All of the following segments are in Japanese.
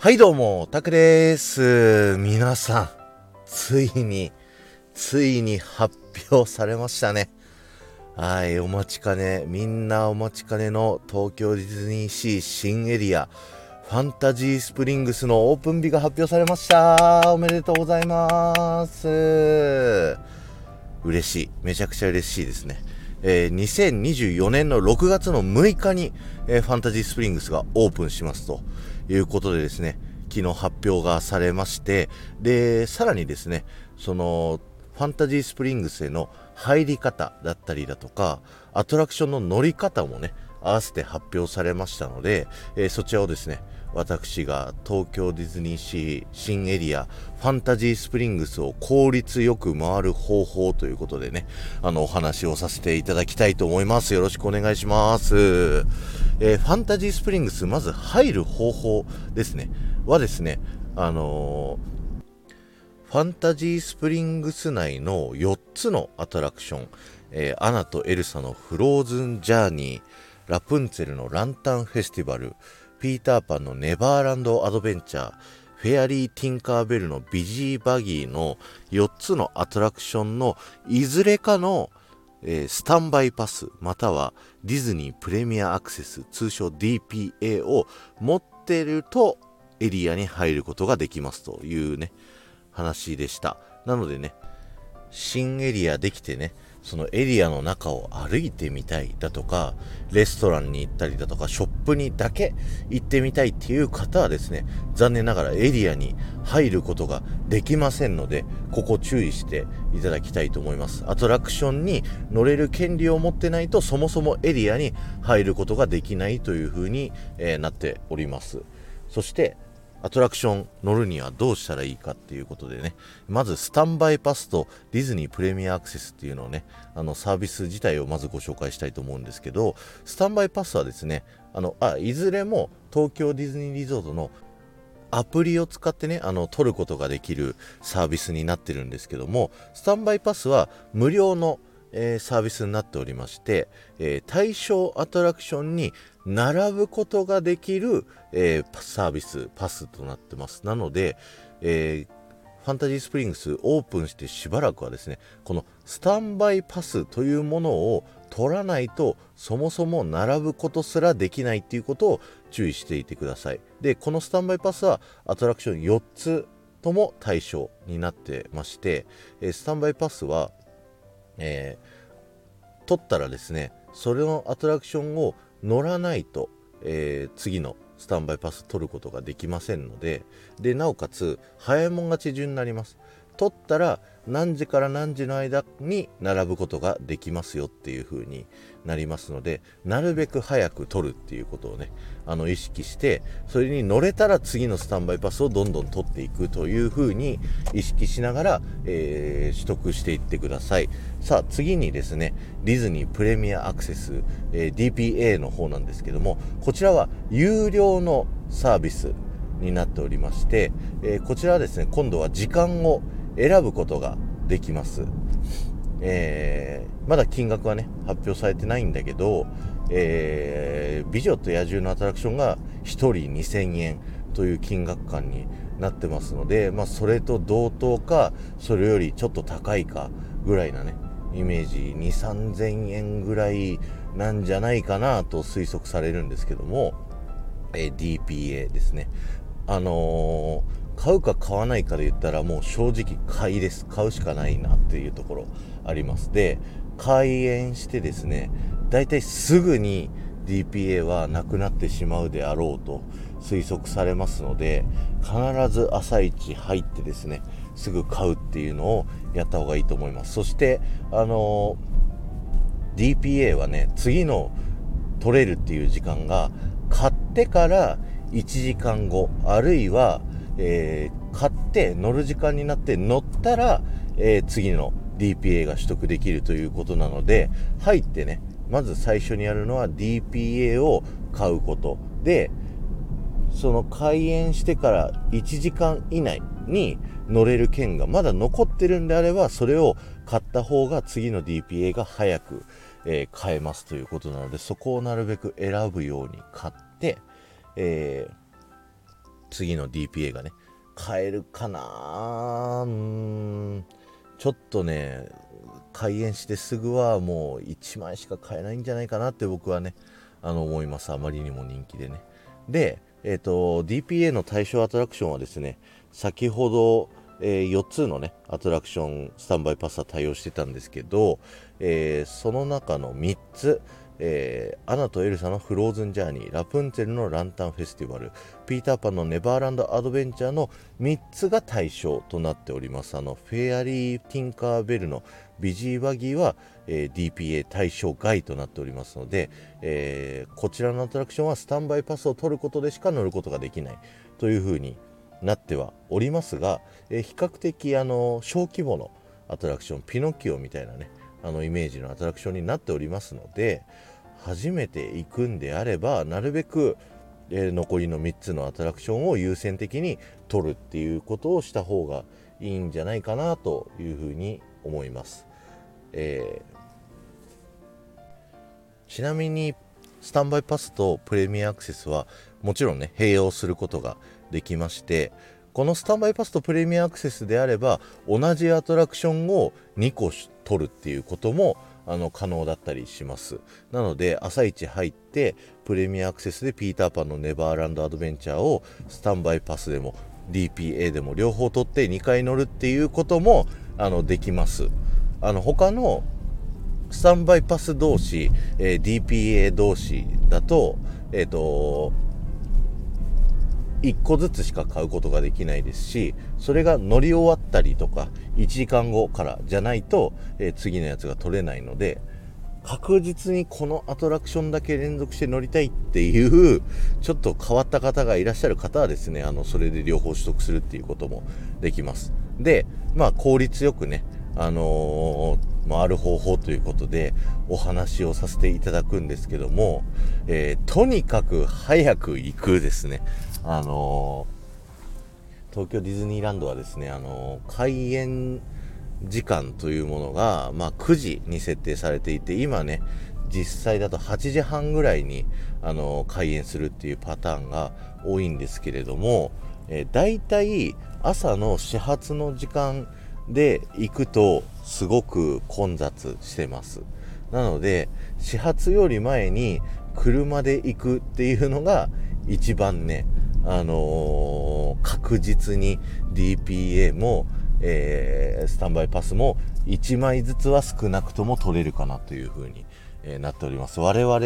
はいどうも、タクです。皆さん、ついに、ついに発表されましたね。はい、お待ちかね、みんなお待ちかねの東京ディズニーシー新エリア、ファンタジースプリングスのオープン日が発表されました。おめでとうございます。嬉しい。めちゃくちゃ嬉しいですね。えー、2024年の6月の6日に、えー、ファンタジースプリングスがオープンしますということでですね、昨日発表がされまして、で、さらにですね、その、ファンタジースプリングスへの入り方だったりだとか、アトラクションの乗り方もね、合わせて発表されましたので、えー、そちらをですね、私が東京ディズニーシー新エリアファンタジースプリングスを効率よく回る方法ということでね、あのお話をさせていただきたいと思います。よろしくお願いします。えー、ファンタジースプリングス、まず入る方法ですね、はですね、あのー、ファンタジースプリングス内の4つのアトラクション、えー、アナとエルサのフローズンジャーニー、ラプンツェルのランタンフェスティバル、ピーターパンのネバーランドアドベンチャー、フェアリー・ティンカーベルのビジーバギーの4つのアトラクションのいずれかの、えー、スタンバイパスまたはディズニープレミアアクセス通称 DPA を持ってるとエリアに入ることができますというね話でした。なのでね新エリアできてねそのエリアの中を歩いてみたいだとか、レストランに行ったりだとか、ショップにだけ行ってみたいっていう方はですね、残念ながらエリアに入ることができませんので、ここ注意していただきたいと思います。アトラクションに乗れる権利を持ってないと、そもそもエリアに入ることができないという風に、え、なっております。そして、アトラクション乗るにはどうしたらいいかっていうことでね、まずスタンバイパスとディズニープレミアアクセスっていうのをね、あのサービス自体をまずご紹介したいと思うんですけど、スタンバイパスはですね、あの、あ、いずれも東京ディズニーリゾートのアプリを使ってね、あの、取ることができるサービスになってるんですけども、スタンバイパスは無料のえー、サービスになっておりまして、えー、対象アトラクションに並ぶことができる、えー、サービス、パスとなってます。なので、えファンタジースプリングスオープンしてしばらくはですね、このスタンバイパスというものを取らないと、そもそも並ぶことすらできないっていうことを注意していてください。で、このスタンバイパスはアトラクション4つとも対象になってまして、スタンバイパスはえー、取ったらですねそれのアトラクションを乗らないと、えー、次のスタンバイパス取ることができませんのででなおかつ早いもん勝ち順になります。取ったら何時から何時の間に並ぶことができますよっていう風になりますのでなるべく早く取るっていうことをねあの意識してそれに乗れたら次のスタンバイパスをどんどん取っていくという風に意識しながら、えー、取得していってください。さあ次にですねディズニープレミアアクセス、えー、DPA の方なんですけどもこちらは有料のサービスになっておりまして、えー、こちらはですね今度は時間を選ぶことができます。えー、まだ金額はね、発表されてないんだけど、えー、美女と野獣のアトラクションが1人2000円という金額感になってますので、まあ、それと同等か、それよりちょっと高いかぐらいなね、イメージ2、3000円ぐらいなんじゃないかなと推測されるんですけども、えー、DPA ですね。あのー買うか買わないかで言ったらもう正直買いです。買うしかないなっていうところあります。で、開園してですね、だいたいすぐに DPA はなくなってしまうであろうと推測されますので、必ず朝一入ってですね、すぐ買うっていうのをやった方がいいと思います。そして、あの、DPA はね、次の取れるっていう時間が買ってから1時間後、あるいはえー、買って乗る時間になって乗ったら、えー、次の DPA が取得できるということなので、入ってね、まず最初にやるのは DPA を買うこと。で、その開園してから1時間以内に乗れる券がまだ残ってるんであれば、それを買った方が次の DPA が早く、えー、買えますということなので、そこをなるべく選ぶように買って、えー次の DPA がね買えるかな。うん。ちょっとね開園してすぐはもう1枚しか買えないんじゃないかなって僕はねあの思います。あまりにも人気でね。でえっ、ー、と DPA の対象アトラクションはですね先ほど、えー、4つのねアトラクションスタンバイパスは対応してたんですけど、えー、その中の3つ。えー、アナとエルサのフローズンジャーニー、ラプンツェルのランタンフェスティバル、ピーターパンのネバーランドアドベンチャーの3つが対象となっております。あの、フェアリー・ティンカーベルのビジーバギーは、えー、DPA 対象外となっておりますので、えー、こちらのアトラクションはスタンバイパスを取ることでしか乗ることができないというふうになってはおりますが、え、比較的あの小規模のアトラクション、ピノキオみたいなね、あのイメージのアトラクションになっておりますので初めて行くんであればなるべく、えー、残りの3つのアトラクションを優先的に取るっていうことをした方がいいんじゃないかなというふうに思います、えー、ちなみにスタンバイパスとプレミアアクセスはもちろんね併用することができましてこのスタンバイパスとプレミアアクセスであれば同じアトラクションを2個取るっていうこともあの可能だったりします。なので朝一入ってプレミアアクセスでピーターパンのネバーランドアドベンチャーをスタンバイパスでも DPA でも両方取って2回乗るっていうこともあのできます。あの他のスタンバイパス同士、えー、DPA 同士だとえっ、ー、と1個ずつしか買うことができないですしそれが乗り終わったりとか1時間後からじゃないと、えー、次のやつが取れないので確実にこのアトラクションだけ連続して乗りたいっていうちょっと変わった方がいらっしゃる方はですねあのそれで両方取得するっていうこともできます。でまあ効率よくねあのー、回る方法ということでお話をさせていただくんですけども、えー、とにかく早く行くですね。あの、東京ディズニーランドはですね、あの、開園時間というものが、まあ、9時に設定されていて、今ね、実際だと8時半ぐらいに、あの、開園するっていうパターンが多いんですけれども、えー、大体朝の始発の時間で行くとすごく混雑してます。なので、始発より前に車で行くっていうのが一番ね、あのー、確実に DPA も、えー、スタンバイパスも1枚ずつは少なくとも取れるかなというふうに、えー、なっております。我々、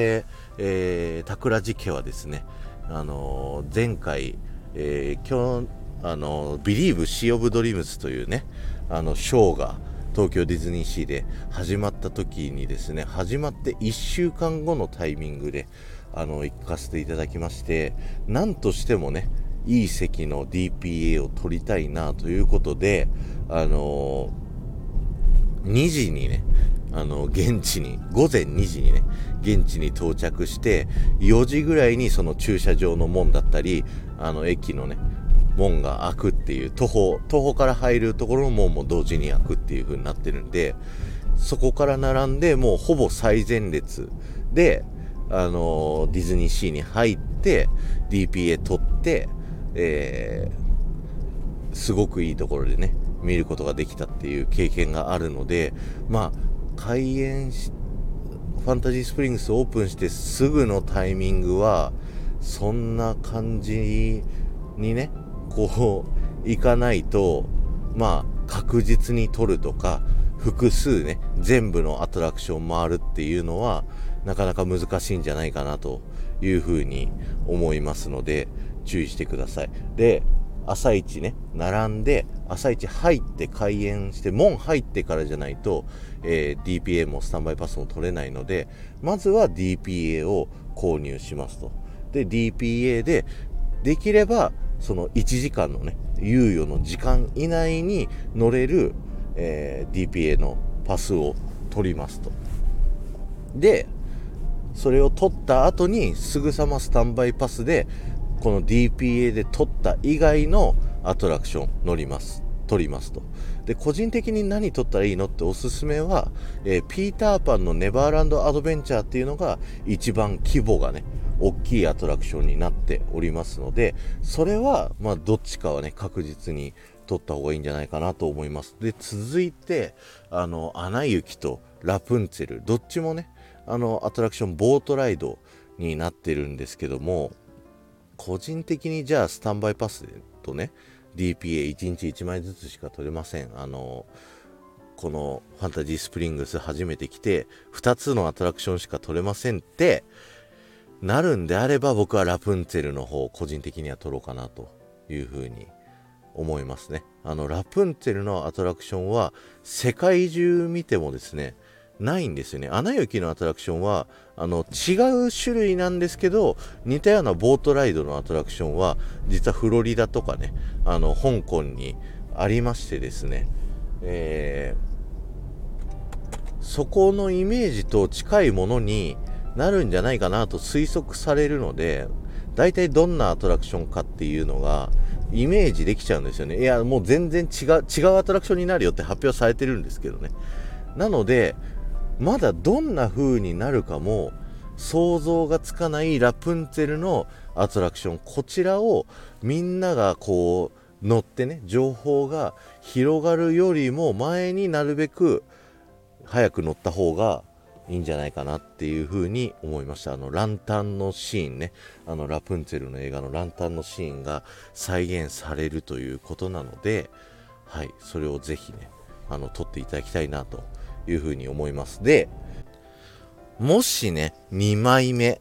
えー、桜寺家はですね、あのー、前回、えー、今日、あのー、Believe Sea of Dreams というね、あの、ショーが、東京ディズニーシーで始まった時にですね、始まって1週間後のタイミングで、あの、行かせていただきまして、なんとしてもね、いい席の DPA を取りたいなということで、あのー、2時にね、あの、現地に、午前2時にね、現地に到着して、4時ぐらいにその駐車場の門だったり、あの、駅のね、門が開くっていう、徒歩、徒歩から入るところの門も同時に開くっていう風になってるんで、そこから並んで、もうほぼ最前列で、あのディズニーシーに入って DPA 取って、えー、すごくいいところでね見ることができたっていう経験があるのでまあ開園しファンタジースプリングスオープンしてすぐのタイミングはそんな感じにねこう行かないとまあ確実に取るとか複数ね全部のアトラクション回るっていうのはなかなか難しいんじゃないかなというふうに思いますので、注意してください。で、朝一ね、並んで、朝一入って開園して、門入ってからじゃないと、えー、DPA もスタンバイパスも取れないので、まずは DPA を購入しますと。で、DPA で、できれば、その1時間のね、猶予の時間以内に乗れる、えー、DPA のパスを取りますと。で、それを取った後にすぐさまスタンバイパスでこの DPA で取った以外のアトラクション乗ります取りますとで個人的に何取ったらいいのっておすすめは、えー、ピーターパンのネバーランドアドベンチャーっていうのが一番規模がね大きいアトラクションになっておりますので、それは、まあ、どっちかはね、確実に取った方がいいんじゃないかなと思います。で、続いて、あの、アナ雪とラプンツェル、どっちもね、あの、アトラクション、ボートライドになってるんですけども、個人的にじゃあ、スタンバイパスとね、DPA1 日1枚ずつしか取れません。あの、このファンタジースプリングス初めて来て、2つのアトラクションしか取れませんって、なるんであれば僕はラプンツェルの方、個人的には取ろうかなというふうに思いますね。あの、ラプンツェルのアトラクションは世界中見てもですね、ないんですよね。アナ雪のアトラクションは、あの、違う種類なんですけど、似たようなボートライドのアトラクションは、実はフロリダとかね、あの、香港にありましてですね、えー、そこのイメージと近いものになるんじゃないかなと推測されるので、大体どんなアトラクションかっていうのが、イメージできちゃうんですよね。いや、もう全然違う、違うアトラクションになるよって発表されてるんですけどね。なので、まだどんな風になるかも想像がつかないラプンツェルのアトラクションこちらをみんながこう乗ってね情報が広がるよりも前になるべく早く乗った方がいいんじゃないかなっていうふうに思いました。あのランタンのシーンね。あのラプンツェルの映画のランタンのシーンが再現されるということなのではいそれをぜひねあの撮っていただきたいなというふうに思います。で、もしね、2枚目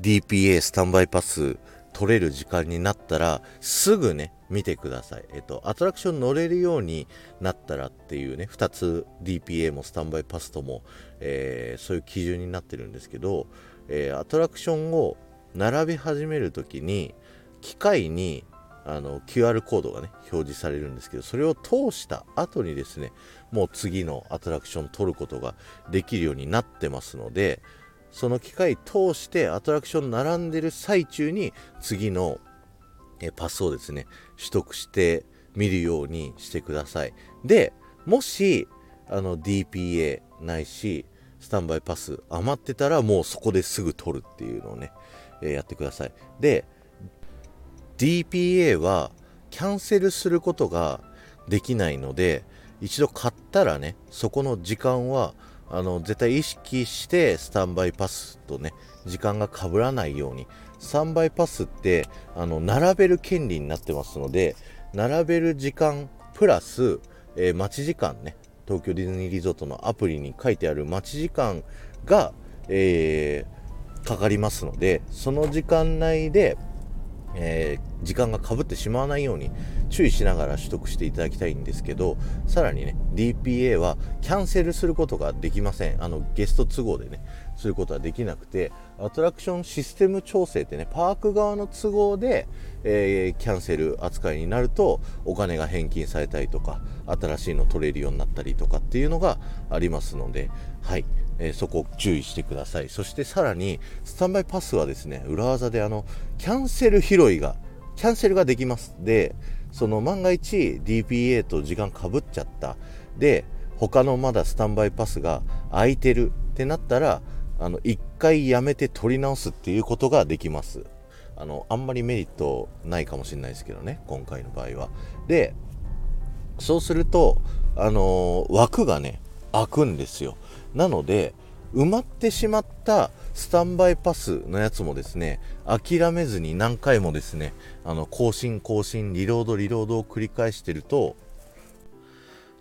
DPA スタンバイパス取れる時間になったら、すぐね、見てください。えっと、アトラクション乗れるようになったらっていうね、2つ DPA もスタンバイパスとも、えー、そういう基準になってるんですけど、えー、アトラクションを並び始めるときに、機械にあの QR コードがね表示されるんですけどそれを通した後にですねもう次のアトラクション取ることができるようになってますのでその機械通してアトラクション並んでる最中に次のえパスをですね取得してみるようにしてください。でもしあの DPA ないしスタンバイパス余ってたらもうそこですぐ取るっていうのをね、えー、やってください。で DPA はキャンセルすることができないので一度買ったらねそこの時間はあの絶対意識してスタンバイパスとね時間が被らないように。スタンバイパスってあの並べる権利になってますので並べる時間プラス、えー、待ち時間ね東京ディズニーリゾートのアプリに書いてある待ち時間が、えー、かかりますのでその時間内でえー、時間がかぶってしまわないように注意しながら取得していただきたいんですけどさらにね DPA はキャンセルすることができません。あのゲスト都合でねすることはできなくてアトラクションシステム調整ってねパーク側の都合で、えー、キャンセル扱いになるとお金が返金されたりとか新しいの取れるようになったりとかっていうのがありますのではい。え、そこ注意してください。そしてさらにスタンバイパスはですね裏技であのキャンセル拾いがキャンセルができます。でその万が一 DPA と時間かぶっちゃった。で他のまだスタンバイパスが空いてる。ってなったらあの1回やめて取り直すっていうことができます。あのあんまりメリットないかもしれないですけどね今回の場合は。でそうするとあの、枠がね開くんですよ。なので埋まってしまったスタンバイパスのやつもですね諦めずに何回もですねあの更新更新リロードリロードを繰り返してると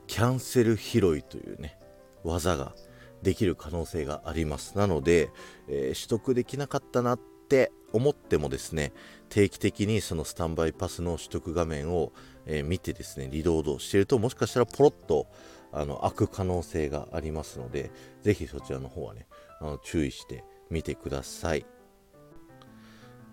キャンセル拾いというね技ができる可能性があります。なので、えー、取得できなかったなって思ってもですね定期的にそのスタンバイパスの取得画面を、えー、見てですねリロードしてるともしかしたらポロッとあの開く可能性がありますのでぜひそちらの方はねあの注意してみてください。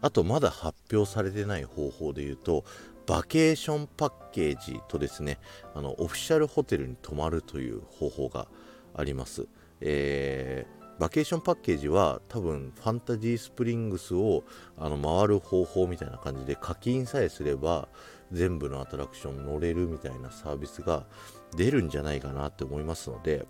あとまだ発表されてない方法で言うとバケーションパッケージとですねあのオフィシャルホテルに泊まるという方法があります、えー、バケーションパッケージは多分ファンタジースプリングスをあの回る方法みたいな感じで課金さえすれば全部のアトラクション乗れるみたいなサービスが出るんじゃないかなって思いますので、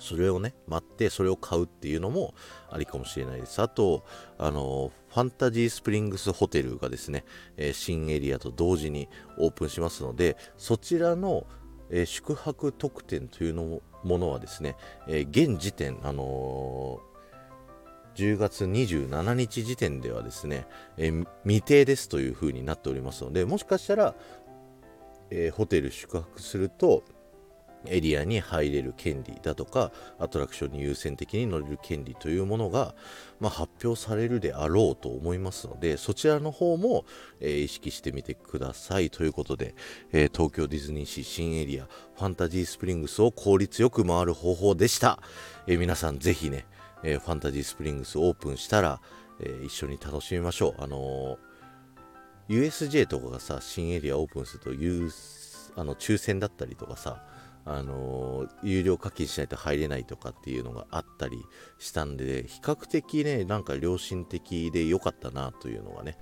それをね待ってそれを買うっていうのもありかもしれないです。あとあのファンタジースプリングスホテルがですね、えー、新エリアと同時にオープンしますのでそちらの、えー、宿泊特典というのものはですね、えー、現時点あの10月27日時点ではですね、え未定ですというふうになっておりますのでもしかしたら、えホテル宿泊するとエリアに入れる権利だとかアトラクションに優先的に乗れる権利というものが、まあ、発表されるであろうと思いますのでそちらの方も、えー、意識してみてくださいということで、えー、東京ディズニーシー新エリアファンタジースプリングスを効率よく回る方法でした、えー、皆さんぜひね、えファンタジースプリングスオープンしたら、え一緒に楽しみましょう。あの USJ とかがさ新エリアオープンするとあの抽選だったりとかさあの有料課金しないと入れないとかっていうのがあったりしたんで比較的ねなんか良心的で良かったなというのがね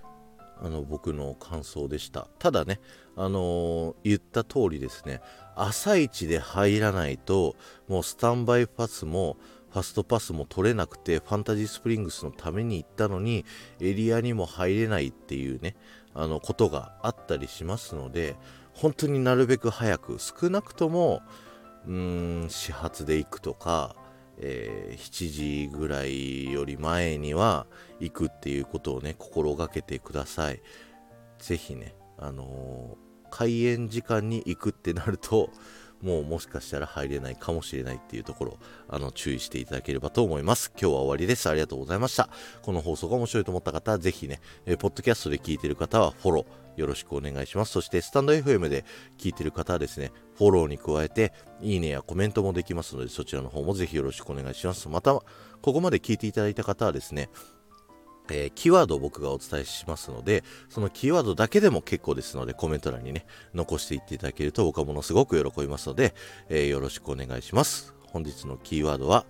あの僕の感想でした。ただねあの言った通りですね朝一で入らないともうスタンバイパスもファストパスも取れなくてファンタジースプリングスのために行ったのにエリアにも入れないっていうねあのことがあったりしますので本当になるべく早く少なくともうーん始発で行くとか、えー、7時ぐらいより前には行くっていうことをね心がけてください。是非ねあのー、開園時間に行くってなるともうもしかしたら入れないかもしれないっていうところ、あの、注意していただければと思います。今日は終わりです。ありがとうございました。この放送が面白いと思った方は、ぜひね、え、ポッドキャストで聞いている方はフォロー、よろしくお願いします。そして、スタンド FM で聞いている方はですね、フォローに加えて、いいねやコメントもできますので、そちらの方もぜひよろしくお願いします。また、ここまで聞いていただいた方はですね、えー、キーワードを僕がお伝えしますので、そのキーワードだけでも結構ですので、コメント欄にね、残していっていただけると僕はものすごく喜びますので、えー、よろしくお願いします。本日のキーワードは、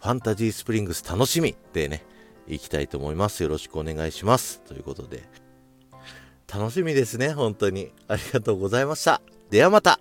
ファンタジースプリングス楽しみでね、いきたいと思います。よろしくお願いします。ということで、楽しみですね、本当に。ありがとうございました。ではまた